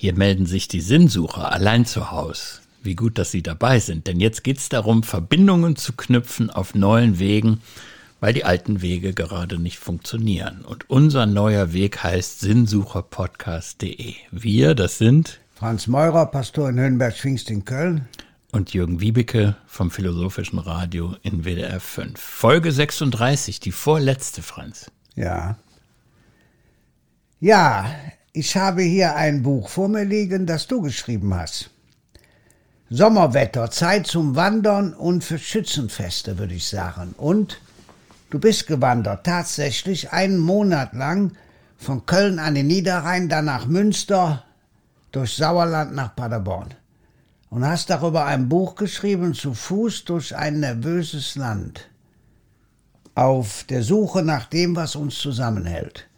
Hier melden sich die Sinnsucher allein zu Haus. Wie gut, dass Sie dabei sind, denn jetzt geht es darum, Verbindungen zu knüpfen auf neuen Wegen, weil die alten Wege gerade nicht funktionieren. Und unser neuer Weg heißt sinnsucherpodcast.de. Wir, das sind Franz Meurer, Pastor in Höhenberg-Pfingst in Köln. Und Jürgen Wiebeke vom Philosophischen Radio in WDR 5. Folge 36, die vorletzte, Franz. Ja. Ja, ich habe hier ein Buch vor mir liegen, das du geschrieben hast. Sommerwetter, Zeit zum Wandern und für Schützenfeste, würde ich sagen. Und du bist gewandert, tatsächlich einen Monat lang von Köln an den Niederrhein, dann nach Münster, durch Sauerland nach Paderborn. Und hast darüber ein Buch geschrieben, zu Fuß durch ein nervöses Land. Auf der Suche nach dem, was uns zusammenhält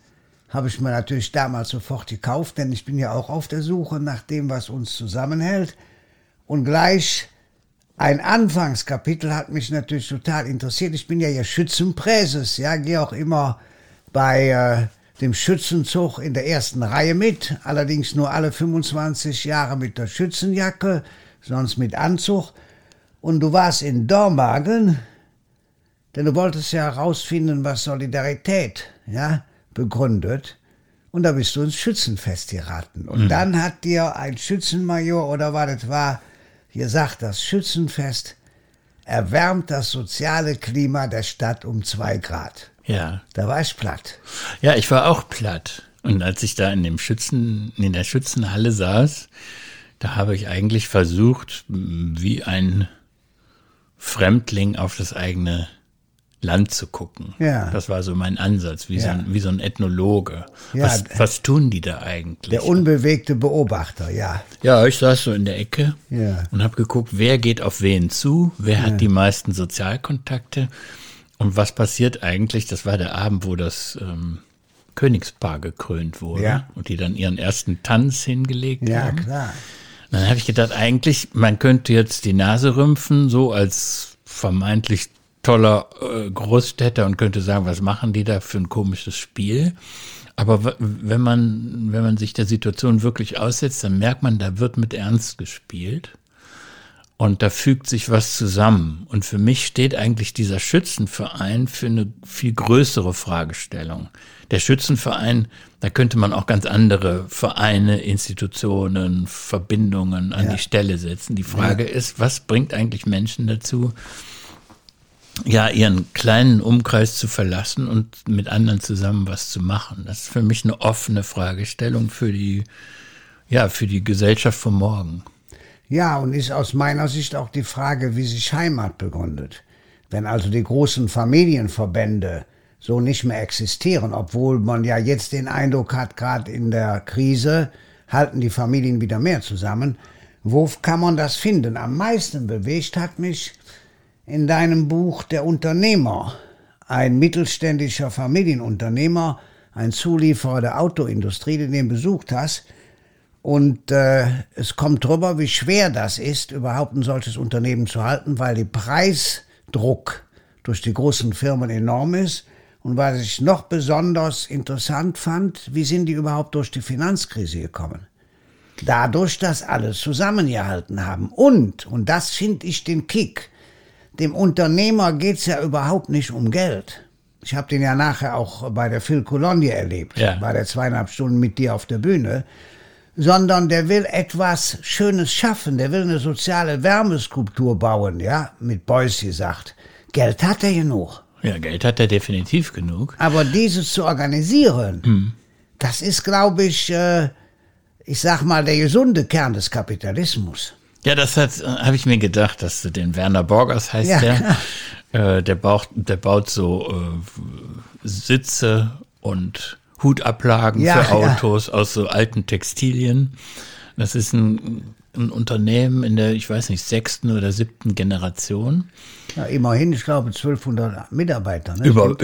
habe ich mir natürlich damals sofort gekauft, denn ich bin ja auch auf der Suche nach dem, was uns zusammenhält. Und gleich ein Anfangskapitel hat mich natürlich total interessiert. Ich bin ja hier Schützenpräses, ja, gehe auch immer bei äh, dem Schützenzug in der ersten Reihe mit, allerdings nur alle 25 Jahre mit der Schützenjacke, sonst mit Anzug. Und du warst in Dormagen, denn du wolltest ja herausfinden, was Solidarität, ja, begründet. Und da bist du ins Schützenfest geraten. Und mhm. dann hat dir ein Schützenmajor oder was das war, gesagt, das Schützenfest erwärmt das soziale Klima der Stadt um zwei Grad. Ja. Da war ich platt. Ja, ich war auch platt. Und als ich da in dem Schützen, in der Schützenhalle saß, da habe ich eigentlich versucht, wie ein Fremdling auf das eigene Land zu gucken. Ja. Das war so mein Ansatz, wie, ja. so, ein, wie so ein Ethnologe. Ja. Was, was tun die da eigentlich? Der unbewegte Beobachter, ja. Ja, ich saß so in der Ecke ja. und habe geguckt, wer geht auf wen zu, wer ja. hat die meisten Sozialkontakte und was passiert eigentlich. Das war der Abend, wo das ähm, Königspaar gekrönt wurde ja. und die dann ihren ersten Tanz hingelegt ja, haben. Ja, klar. Dann habe ich gedacht, eigentlich, man könnte jetzt die Nase rümpfen, so als vermeintlich toller äh, Großstädter und könnte sagen, was machen die da für ein komisches Spiel? Aber wenn man, wenn man sich der Situation wirklich aussetzt, dann merkt man, da wird mit Ernst gespielt. Und da fügt sich was zusammen. Und für mich steht eigentlich dieser Schützenverein für eine viel größere Fragestellung. Der Schützenverein, da könnte man auch ganz andere Vereine, Institutionen, Verbindungen an ja. die Stelle setzen. Die Frage ja. ist, was bringt eigentlich Menschen dazu, ja, ihren kleinen Umkreis zu verlassen und mit anderen zusammen was zu machen. Das ist für mich eine offene Fragestellung für die, ja, für die Gesellschaft von morgen. Ja, und ist aus meiner Sicht auch die Frage, wie sich Heimat begründet. Wenn also die großen Familienverbände so nicht mehr existieren, obwohl man ja jetzt den Eindruck hat, gerade in der Krise halten die Familien wieder mehr zusammen. Wo kann man das finden? Am meisten bewegt hat mich in deinem Buch Der Unternehmer, ein mittelständischer Familienunternehmer, ein Zulieferer der Autoindustrie, den du besucht hast. Und äh, es kommt drüber, wie schwer das ist, überhaupt ein solches Unternehmen zu halten, weil der Preisdruck durch die großen Firmen enorm ist. Und was ich noch besonders interessant fand, wie sind die überhaupt durch die Finanzkrise gekommen? Dadurch, dass alles zusammengehalten haben. Und, und das finde ich den Kick, dem Unternehmer geht's ja überhaupt nicht um Geld. Ich habe den ja nachher auch bei der Phil Cologne erlebt, ja. bei der zweieinhalb Stunden mit dir auf der Bühne. Sondern der will etwas Schönes schaffen, der will eine soziale Wärmeskulptur bauen, ja, mit Beuys gesagt. Geld hat er genug. Ja, Geld hat er definitiv genug. Aber dieses zu organisieren, hm. das ist, glaube ich, äh, ich sag mal, der gesunde Kern des Kapitalismus. Ja, das hat habe ich mir gedacht, dass du den Werner Borgers heißt ja. der. Äh, der, baut, der baut so äh, Sitze und Hutablagen ja, für Autos ja. aus so alten Textilien. Das ist ein, ein Unternehmen in der, ich weiß nicht, sechsten oder siebten Generation. Ja, immerhin, ich glaube, 1200 Mitarbeiter. Ne? Über,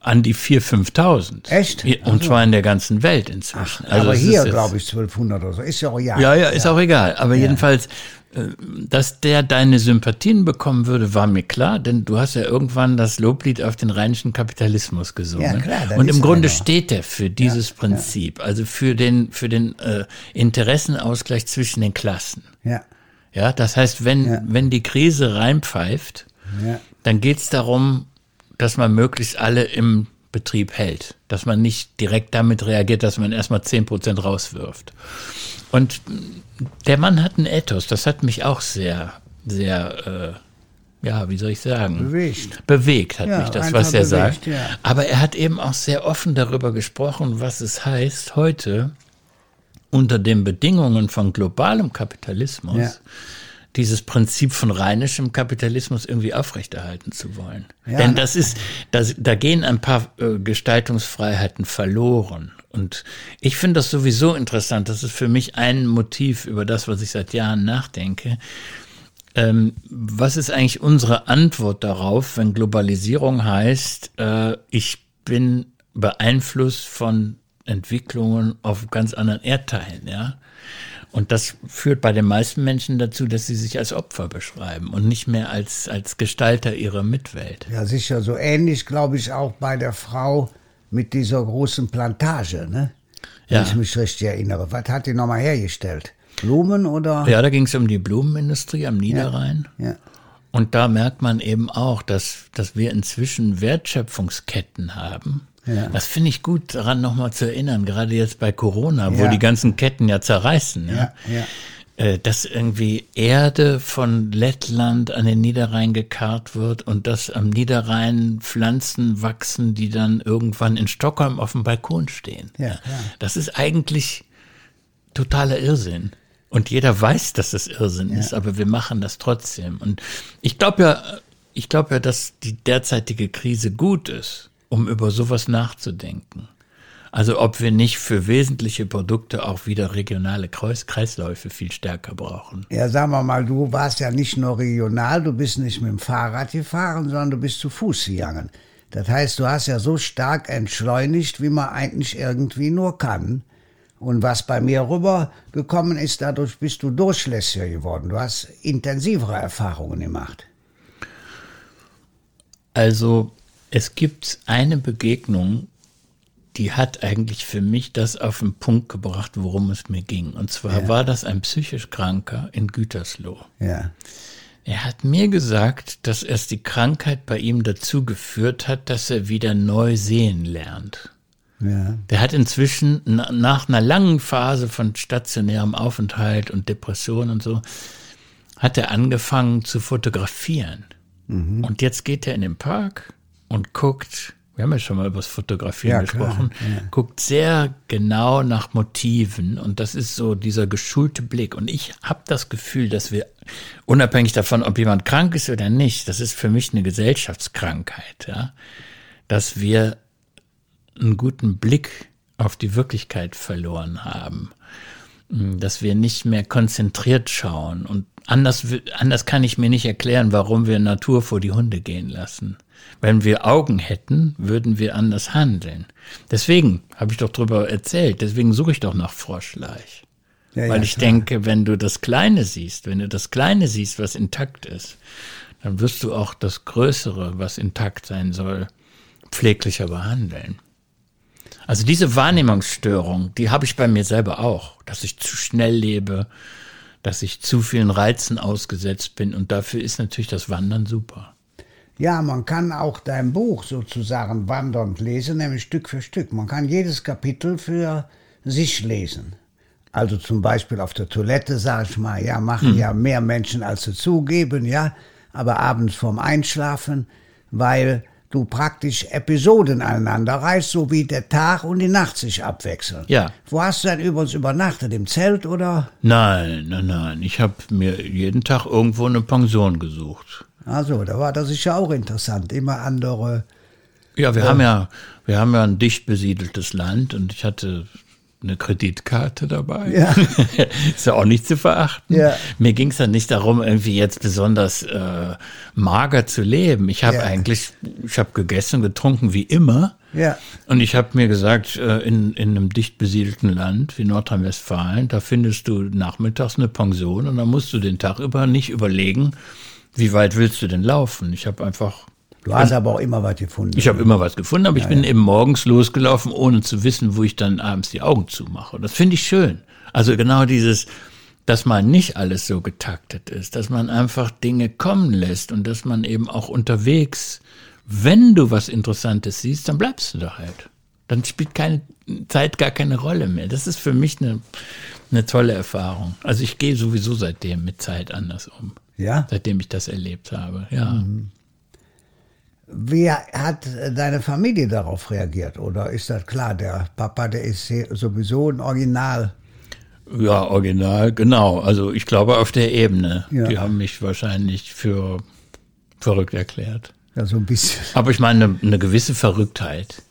an die 4.000, 5.000. Echt? Und also. zwar in der ganzen Welt inzwischen. Ach, also aber hier, glaube ich, 1200 oder so. Ist ja auch egal. Ja, ja, ist ja. auch egal. Aber ja. jedenfalls, Äh, dass der deine Sympathien bekommen würde, war mir klar, denn du hast ja irgendwann das Loblied auf den rheinischen Kapitalismus gesungen. Ja, klar, Und im Grunde steht er für dieses ja, Prinzip, also für den, für den äh, Interessenausgleich zwischen den Klassen. Ja. Ja, das heißt, wenn, wenn die Krise reinpfeift, dann geht es darum, dass man möglichst alle im Betrieb hält, dass man nicht direkt damit reagiert, dass man erstmal zehn Prozent rauswirft. Und der Mann hat einen Ethos, das hat mich auch sehr, sehr, äh, ja, wie soll ich sagen? Bewegt. Bewegt hat ja, mich das, was er bewegt, sagt. Ja. Aber er hat eben auch sehr offen darüber gesprochen, was es heißt, heute unter den Bedingungen von globalem Kapitalismus ja dieses Prinzip von rheinischem Kapitalismus irgendwie aufrechterhalten zu wollen. Ja. Denn das ist, das, da gehen ein paar äh, Gestaltungsfreiheiten verloren. Und ich finde das sowieso interessant. Das ist für mich ein Motiv über das, was ich seit Jahren nachdenke. Ähm, was ist eigentlich unsere Antwort darauf, wenn Globalisierung heißt, äh, ich bin beeinflusst von Entwicklungen auf ganz anderen Erdteilen, ja? Und das führt bei den meisten Menschen dazu, dass sie sich als Opfer beschreiben und nicht mehr als, als Gestalter ihrer Mitwelt. Ja, sicher. So ähnlich, glaube ich, auch bei der Frau mit dieser großen Plantage, ne? Wenn ja. ich mich richtig erinnere. Was hat die nochmal hergestellt? Blumen oder? Ja, da ging es um die Blumenindustrie am Niederrhein. Ja. ja. Und da merkt man eben auch, dass, dass wir inzwischen Wertschöpfungsketten haben, ja. Das finde ich gut, daran nochmal zu erinnern, gerade jetzt bei Corona, ja. wo die ganzen Ketten ja zerreißen. Ja, ja. Äh, dass irgendwie Erde von Lettland an den Niederrhein gekarrt wird und dass am Niederrhein Pflanzen wachsen, die dann irgendwann in Stockholm auf dem Balkon stehen. Ja. Das ist eigentlich totaler Irrsinn. Und jeder weiß, dass das Irrsinn ist, aber wir machen das trotzdem. Und ich glaube ja, ich glaube ja, dass die derzeitige Krise gut ist um über sowas nachzudenken. Also ob wir nicht für wesentliche Produkte auch wieder regionale Kreis Kreisläufe viel stärker brauchen. Ja, sagen wir mal, du warst ja nicht nur regional, du bist nicht mit dem Fahrrad gefahren, sondern du bist zu Fuß gegangen. Das heißt, du hast ja so stark entschleunigt, wie man eigentlich irgendwie nur kann. Und was bei mir rübergekommen ist, dadurch bist du durchlässiger geworden. Du hast intensivere Erfahrungen gemacht. Also es gibt eine Begegnung, die hat eigentlich für mich das auf den Punkt gebracht, worum es mir ging. Und zwar ja. war das ein psychisch Kranker in Gütersloh. Ja. Er hat mir gesagt, dass erst die Krankheit bei ihm dazu geführt hat, dass er wieder neu sehen lernt. Ja. Der hat inzwischen nach einer langen Phase von stationärem Aufenthalt und Depression und so, hat er angefangen zu fotografieren. Mhm. Und jetzt geht er in den Park und guckt, wir haben ja schon mal über das Fotografieren ja, gesprochen, ja. guckt sehr genau nach Motiven und das ist so dieser geschulte Blick. Und ich habe das Gefühl, dass wir, unabhängig davon, ob jemand krank ist oder nicht, das ist für mich eine Gesellschaftskrankheit, ja, dass wir einen guten Blick auf die Wirklichkeit verloren haben, dass wir nicht mehr konzentriert schauen und anders, anders kann ich mir nicht erklären, warum wir Natur vor die Hunde gehen lassen. Wenn wir Augen hätten, würden wir anders handeln. Deswegen habe ich doch drüber erzählt, deswegen suche ich doch nach Froschleich. Ja, Weil ja, ich klar. denke, wenn du das Kleine siehst, wenn du das Kleine siehst, was intakt ist, dann wirst du auch das Größere, was intakt sein soll, pfleglicher behandeln. Also diese Wahrnehmungsstörung, die habe ich bei mir selber auch, dass ich zu schnell lebe, dass ich zu vielen Reizen ausgesetzt bin und dafür ist natürlich das Wandern super. Ja, man kann auch dein Buch sozusagen wandernd lesen, nämlich Stück für Stück. Man kann jedes Kapitel für sich lesen. Also zum Beispiel auf der Toilette, sag ich mal, ja, machen hm. ja mehr Menschen, als sie zugeben, ja, aber abends vorm Einschlafen, weil du praktisch Episoden aneinander reißt, so wie der Tag und die Nacht sich abwechseln. Ja. Wo hast du denn übrigens übernachtet? Im Zelt oder? Nein, nein, nein. Ich habe mir jeden Tag irgendwo eine Pension gesucht. Also, da war das sicher auch interessant. Immer andere. Ja, wir äh, haben ja, wir haben ja ein dicht besiedeltes Land und ich hatte eine Kreditkarte dabei. Ja. ist ja auch nicht zu verachten. Ja. Mir ging es ja nicht darum, irgendwie jetzt besonders äh, mager zu leben. Ich habe Ja. eigentlich, ich habe gegessen, getrunken wie immer. Ja. Und ich habe mir gesagt, äh, in, in einem dicht besiedelten Land wie Nordrhein-Westfalen, da findest du nachmittags eine Pension und dann musst du den Tag über nicht überlegen, wie weit willst du denn laufen. Ich habe einfach Du hast aber auch immer was gefunden. ich habe immer was gefunden, aber ich bin eben morgens losgelaufen, ohne zu wissen, wo ich dann abends die Augen zumache. Und das finde ich schön. Also genau dieses, dass man nicht alles so getaktet ist, dass man einfach Dinge kommen lässt und dass man eben auch unterwegs, wenn du was Interessantes siehst, dann bleibst du da halt. Dann spielt keine Zeit gar keine Rolle mehr. Das ist für mich eine, eine tolle Erfahrung. Also ich gehe sowieso seitdem mit Zeit anders um. Ja? Seitdem ich das erlebt habe, ja. Wie hat deine Familie darauf reagiert? Oder ist das klar, der Papa, der ist sowieso ein Original. Ja, original, genau. Also ich glaube auf der Ebene. Ja. Die haben mich wahrscheinlich für verrückt erklärt. Ja, so ein bisschen. Aber ich meine, eine, eine gewisse Verrücktheit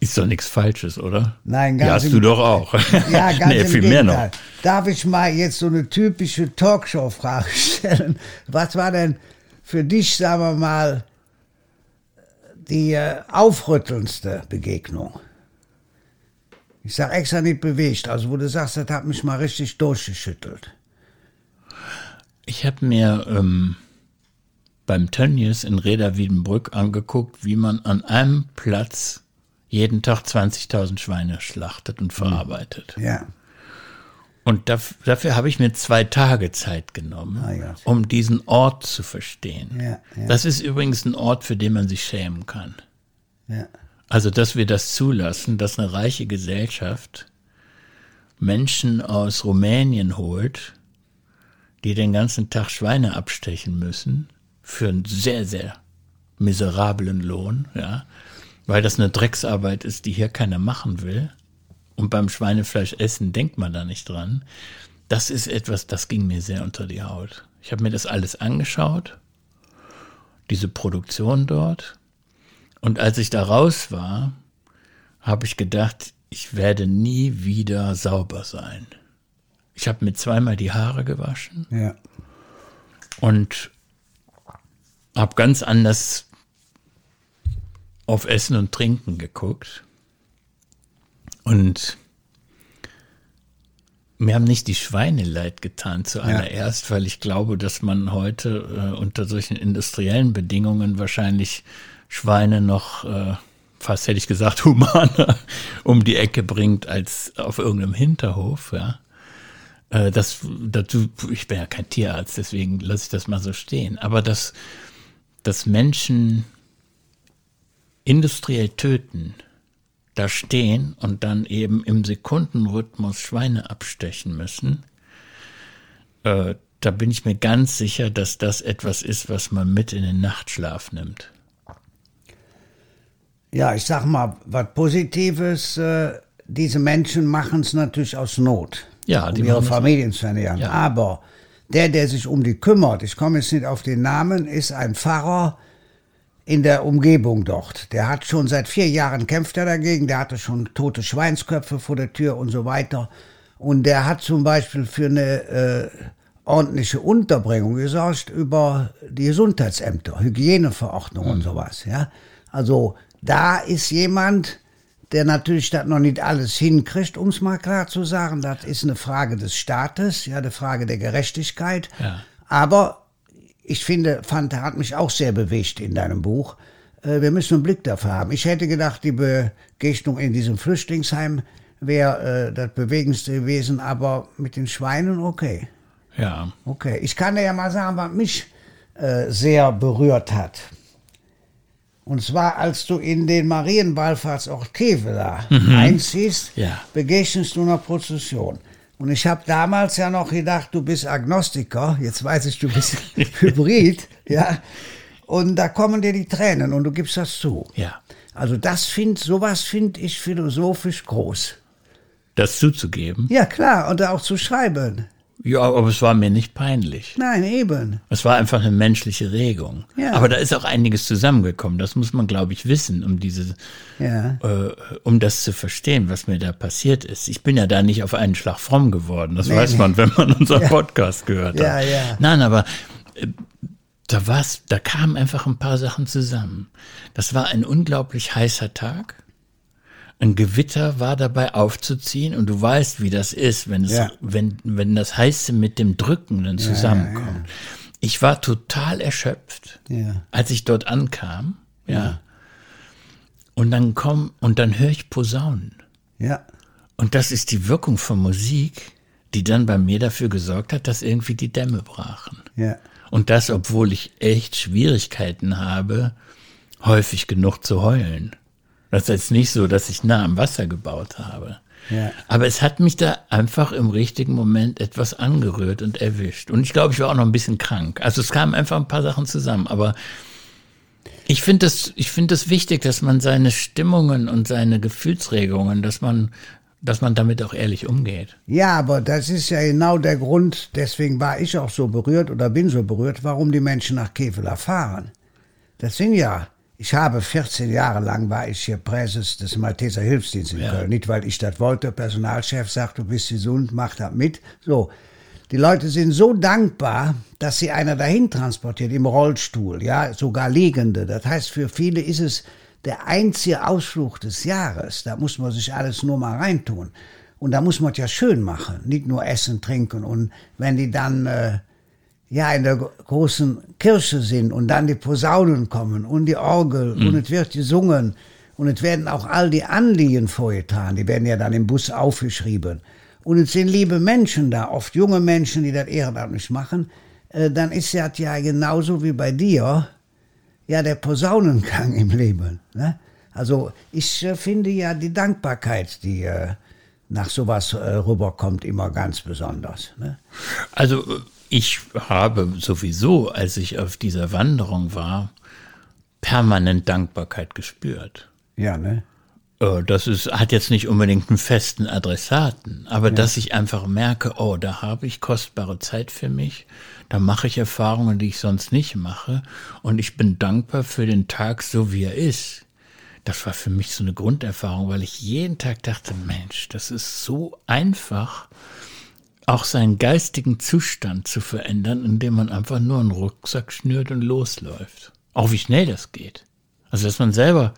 ist doch nichts Falsches, oder? Nein, ganz hast im- du doch auch. Ja, ganz nee, viel mehr Gegenteil. noch. Darf ich mal jetzt so eine typische Talkshow-Frage stellen? Was war denn für dich, sagen wir mal, die äh, aufrüttelndste Begegnung? Ich sag extra nicht bewegt, also wo du sagst, das hat mich mal richtig durchgeschüttelt. Ich habe mir ähm, beim Tönnies in Reda Wiedenbrück angeguckt, wie man an einem Platz jeden Tag 20.000 Schweine schlachtet und verarbeitet. Ja, Und daf dafür habe ich mir zwei Tage Zeit genommen, ja. um diesen Ort zu verstehen. Ja, ja. Das ist übrigens ein Ort, für den man sich schämen kann. ja, Also, dass wir das zulassen, dass eine reiche Gesellschaft Menschen aus Rumänien holt, die den ganzen Tag Schweine abstechen müssen, für einen sehr, sehr miserablen Lohn, ja, weil das eine Drecksarbeit ist, die hier keiner machen will. Und beim Schweinefleisch essen denkt man da nicht dran. Das ist etwas, das ging mir sehr unter die Haut. Ich habe mir das alles angeschaut, diese Produktion dort, und als ich da raus war, habe ich gedacht, ich werde nie wieder sauber sein. Ich habe mir zweimal die Haare gewaschen ja. und habe ganz anders auf Essen und Trinken geguckt. Und mir haben nicht die Schweine leid getan zuallererst, weil ich glaube, dass man heute äh, unter solchen industriellen Bedingungen wahrscheinlich Schweine noch, äh, fast hätte ich gesagt, humaner um die Ecke bringt als auf irgendeinem Hinterhof, ja. Äh, das, dazu, ich bin ja kein Tierarzt, deswegen lasse ich das mal so stehen. Aber dass, dass Menschen industriell töten, da stehen und dann eben im Sekundenrhythmus Schweine abstechen müssen, äh, da bin ich mir ganz sicher, dass das etwas ist, was man mit in den Nachtschlaf nimmt. Ja, ich sag mal, was Positives, äh, diese Menschen machen es natürlich aus Not. Ja, um ihre Familien zu ernähren. Ja. Aber der, der sich um die kümmert, ich komme jetzt nicht auf den Namen, ist ein Pfarrer in der Umgebung dort. Der hat schon seit vier Jahren kämpft er dagegen, der hatte schon tote Schweinsköpfe vor der Tür und so weiter. Und der hat zum Beispiel für eine äh, ordentliche Unterbringung gesorgt über die Gesundheitsämter, Hygieneverordnung und sowas. Ja? Also da ist jemand, der natürlich das noch nicht alles hinkriegt, um es mal klar zu sagen. Das ist eine Frage des Staates, ja, eine Frage der Gerechtigkeit. Ja. Aber ich finde, Fanta hat mich auch sehr bewegt in deinem Buch. Äh, Wir müssen einen Blick dafür haben. Ich hätte gedacht, die Begegnung in diesem Flüchtlingsheim wäre äh, das Bewegendste gewesen, aber mit den Schweinen okay. Ja, Okay, ich kann dir ja mal sagen, was mich äh, sehr berührt hat. Und zwar, als du in den Marienwallfahrtsort Kevela einziehst, Ja. begegnest du einer Prozession. Und ich habe damals ja noch gedacht, du bist Agnostiker. Jetzt weiß ich, du bist Hybrid, ja. Und da kommen dir die Tränen und du gibst das zu. ja. Also das find, sowas finde ich philosophisch groß. Das zuzugeben. Ja klar, und auch zu schreiben. Ja, aber es war mir nicht peinlich. Nein, eben. Es war einfach eine menschliche Regung. Ja. Aber da ist auch einiges zusammengekommen. Das muss man, glaube ich, wissen, um diese, Ja. äh, um das zu verstehen, was mir da passiert ist. Ich bin ja da nicht auf einen Schlag fromm geworden. Das Nee, weiß nee. man, wenn man unseren Podcast gehört Ja, hat. ja. Nein, aber äh, da war's, da kamen einfach ein paar Sachen zusammen. Das war ein unglaublich heißer Tag. Ein Gewitter war dabei aufzuziehen und du weißt, wie das ist, wenn es, Ja. wenn, wenn das Heiße mit dem Drückenden zusammenkommt. Ich war total erschöpft, Ja. als ich dort ankam, ja. Und dann komm, und dann höre ich Posaunen. Ja. Und das ist die Wirkung von Musik, die dann bei mir dafür gesorgt hat, dass irgendwie die Dämme brachen. Ja. Und das, obwohl ich echt Schwierigkeiten habe, häufig genug zu heulen. Das ist jetzt nicht so, dass ich nah am Wasser gebaut habe. Ja. Aber es hat mich da einfach im richtigen Moment etwas angerührt und erwischt. Und ich glaube, ich war auch noch ein bisschen krank. Also es kamen einfach ein paar Sachen zusammen. Aber ich finde das, ich finde es wichtig, dass man seine Stimmungen und seine Gefühlsregungen, dass man, dass man damit auch ehrlich umgeht. Ja, aber das ist ja genau der Grund, deswegen war ich auch so berührt oder bin so berührt, warum die Menschen nach Kevela fahren. Das sind ja, ich habe 14 Jahre lang war ich hier Präses des Malteser Hilfsdienstes in Ja. Köln. Nicht, weil ich das wollte, Personalchef sagt, du bist gesund, mach das mit. So. Die Leute sind so dankbar, dass sie einer dahin transportiert, im Rollstuhl, ja, sogar Liegende. Das heißt, für viele ist es der einzige Ausflug des Jahres. Da muss man sich alles nur mal reintun. Und da muss man es ja schön machen, nicht nur essen, trinken. Und wenn die dann äh, ja in der gro- großen Kirche sind und dann die Posaunen kommen und die Orgel und es wird gesungen und es werden auch all die Anliegen vorgetan, die werden ja dann im Bus aufgeschrieben. Und es sind liebe Menschen da, oft junge Menschen, die das ehrenamtlich machen, äh, dann ist das ja genauso wie bei dir, ja, der Posaunengang im Leben. Ne? Also ich äh, finde ja die Dankbarkeit, die äh, nach sowas rüberkommt, immer ganz besonders. Ne? Also ich habe sowieso, als ich auf dieser Wanderung war, permanent Dankbarkeit gespürt. Ja, ne? Äh, Das ist, hat jetzt nicht unbedingt einen festen Adressaten, aber dass ich einfach merke, oh, da habe ich kostbare Zeit für mich, da mache ich Erfahrungen, die ich sonst nicht mache und ich bin dankbar für den Tag so, wie er ist. Das war für mich so eine Grunderfahrung, weil ich jeden Tag dachte, Mensch, das ist so einfach, auch seinen geistigen Zustand zu verändern, indem man einfach nur einen Rucksack schnürt und losläuft. Auch wie schnell das geht. Also, dass man selber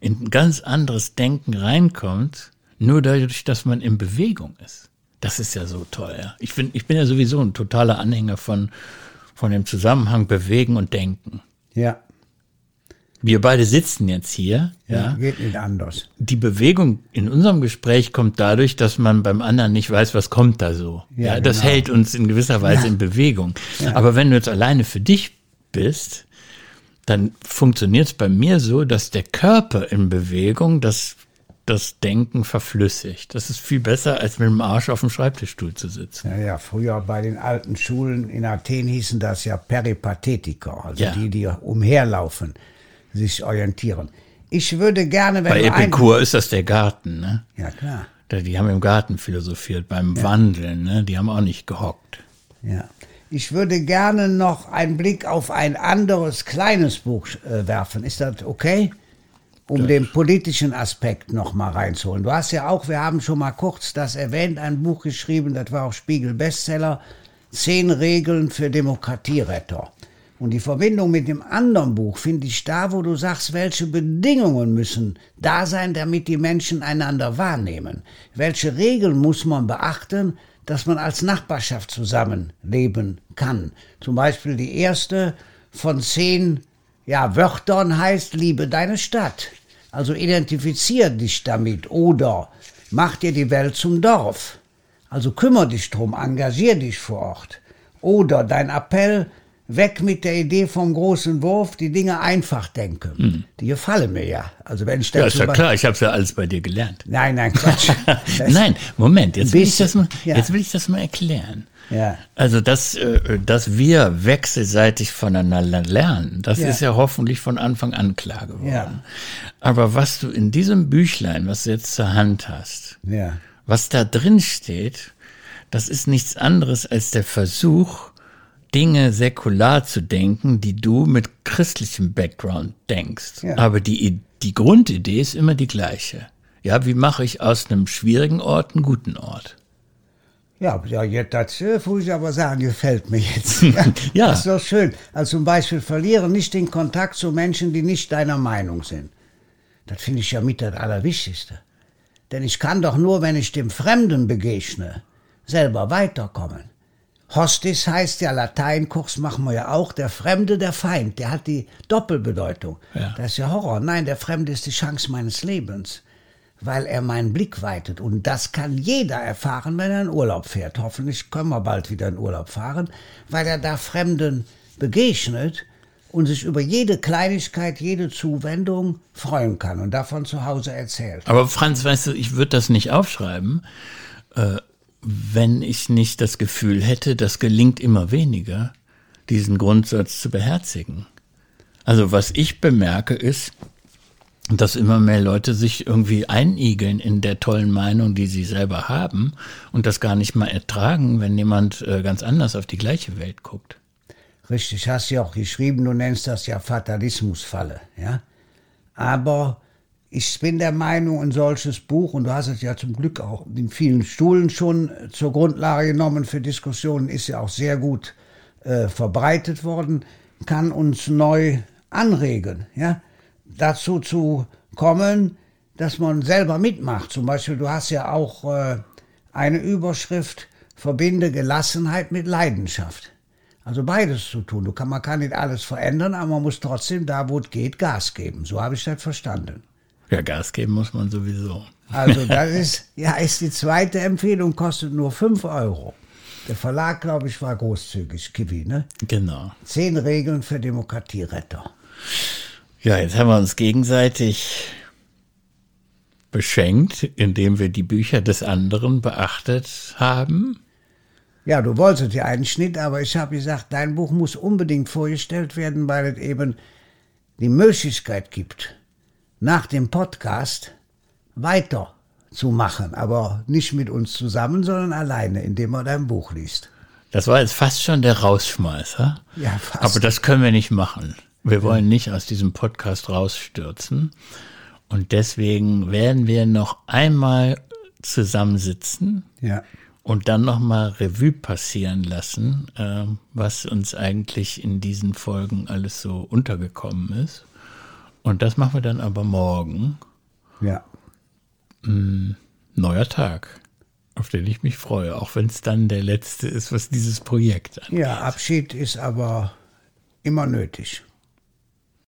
in ein ganz anderes Denken reinkommt, nur dadurch, dass man in Bewegung ist. Das ist ja so toll. Ja. Ich, bin, ich bin ja sowieso ein totaler Anhänger von, von dem Zusammenhang Bewegen und Denken. Ja, Wir beide sitzen jetzt hier. Ja. geht nicht anders. Die Bewegung in unserem Gespräch kommt dadurch, dass man beim anderen nicht weiß, was kommt da so. Ja, Ja, das genau. hält uns in gewisser Weise in Bewegung. Aber wenn du jetzt alleine für dich bist, dann funktioniert es bei mir so, dass der Körper in Bewegung das, das Denken verflüssigt. Das ist viel besser, als mit dem Arsch auf dem Schreibtischstuhl zu sitzen. Ja, ja, früher bei den alten Schulen in Athen hießen das ja Peripathetiker, also Ja. die, die umherlaufen, sich orientieren. Ich würde gerne, wenn Bei Epikur ist das der Garten, ne? Ja, klar. Die haben im Garten philosophiert, beim Wandeln, ne? Die haben auch nicht gehockt. Ja. Ich würde gerne noch einen Blick auf ein anderes kleines Buch äh, werfen. Ist das okay? Um den politischen Aspekt noch mal reinzuholen. Du hast ja auch, wir haben schon mal kurz das erwähnt, ein Buch geschrieben, das war auch Spiegel-Bestseller, Zehn Regeln für Demokratieretter. Und die Verbindung mit dem anderen Buch finde ich da, wo du sagst, welche Bedingungen müssen da sein, damit die Menschen einander wahrnehmen. Welche Regeln muss man beachten, dass man als Nachbarschaft zusammenleben kann. Zum Beispiel die erste von zehn ja, Wörtern heißt, liebe deine Stadt. Also identifizier dich damit oder mach dir die Welt zum Dorf. Also kümmere dich drum, engagier dich vor Ort. Oder dein Appell, weg mit der Idee vom großen Wurf, die Dinge einfach denken. Die gefallen mir ja. Also wenn ich Ja, ist ja klar, ich habe ja alles bei dir gelernt. Nein, nein, Quatsch. Nein, Moment, jetzt will, ich das mal, ja. jetzt will ich das mal erklären. Ja. Also, dass, äh, dass wir wechselseitig voneinander lernen, das Ja. ist ja hoffentlich von Anfang an klar geworden. Ja. Aber was du in diesem Büchlein, was du jetzt zur Hand hast, Ja. was da drin steht, das ist nichts anderes als der Versuch, Dinge säkular zu denken, die du mit christlichem Background denkst. Ja. Aber die, die Grundidee ist immer die gleiche. Ja, wie mache ich aus einem schwierigen Ort einen guten Ort? Ja, ja jetzt, das äh, muss ich aber sagen, gefällt mir jetzt. Ja, Ja. Das ist doch schön. Also zum Beispiel verliere nicht den Kontakt zu Menschen, die nicht deiner Meinung sind. Das finde ich ja mit das Allerwichtigste. Denn ich kann doch nur, wenn ich dem Fremden begegne, selber weiterkommen. Hostis heißt ja, Lateinkurs machen wir ja auch, der Fremde, der Feind, der hat die Doppelbedeutung. Ja. Das ist ja Horror. Nein, der Fremde ist die Chance meines Lebens, weil er meinen Blick weitet. Und das kann jeder erfahren, wenn er in Urlaub fährt. Hoffentlich können wir bald wieder in Urlaub fahren, weil er da Fremden begegnet und sich über jede Kleinigkeit, jede Zuwendung freuen kann und davon zu Hause erzählt. Aber Franz, weißt du, ich würde das nicht aufschreiben, äh, wenn ich nicht das Gefühl hätte, das gelingt immer weniger, diesen Grundsatz zu beherzigen. Also was ich bemerke ist, dass immer mehr Leute sich irgendwie einigeln in der tollen Meinung, die sie selber haben und das gar nicht mal ertragen, wenn jemand äh, ganz anders auf die gleiche Welt guckt. Richtig, hast ja auch geschrieben, du nennst das ja Fatalismusfalle, ja. Aber ich bin der Meinung, ein solches Buch, und du hast es ja zum Glück auch in vielen Stuhlen schon zur Grundlage genommen für Diskussionen, ist ja auch sehr gut äh, verbreitet worden, kann uns neu anregen, ja. Dazu zu kommen, dass man selber mitmacht. Zum Beispiel, du hast ja auch äh, eine Überschrift, verbinde Gelassenheit mit Leidenschaft. Also beides zu tun. Du kann, man kann nicht alles verändern, aber man muss trotzdem da, wo es geht, Gas geben. So habe ich das verstanden. Ja, Gas geben muss man sowieso. Also das ist, ja, ist die zweite Empfehlung, kostet nur 5 Euro. Der Verlag, glaube ich, war großzügig, Kiwi, ne? Genau. Zehn Regeln für Demokratieretter. Ja, jetzt haben wir uns gegenseitig beschenkt, indem wir die Bücher des anderen beachtet haben. Ja, du wolltest ja einen Schnitt, aber ich habe gesagt, dein Buch muss unbedingt vorgestellt werden, weil es eben die Möglichkeit gibt, nach dem Podcast weiterzumachen, aber nicht mit uns zusammen, sondern alleine, indem man dein Buch liest. Das war jetzt fast schon der Rausschmeißer. Ja, fast. Aber das können wir nicht machen. Wir wollen nicht aus diesem Podcast rausstürzen. Und deswegen werden wir noch einmal zusammensitzen Ja. und dann nochmal Revue passieren lassen, äh, was uns eigentlich in diesen Folgen alles so untergekommen ist. Und das machen wir dann aber morgen. Ja. Neuer Tag, auf den ich mich freue, auch wenn es dann der letzte ist, was dieses Projekt angeht. Ja, Abschied ist aber immer nötig.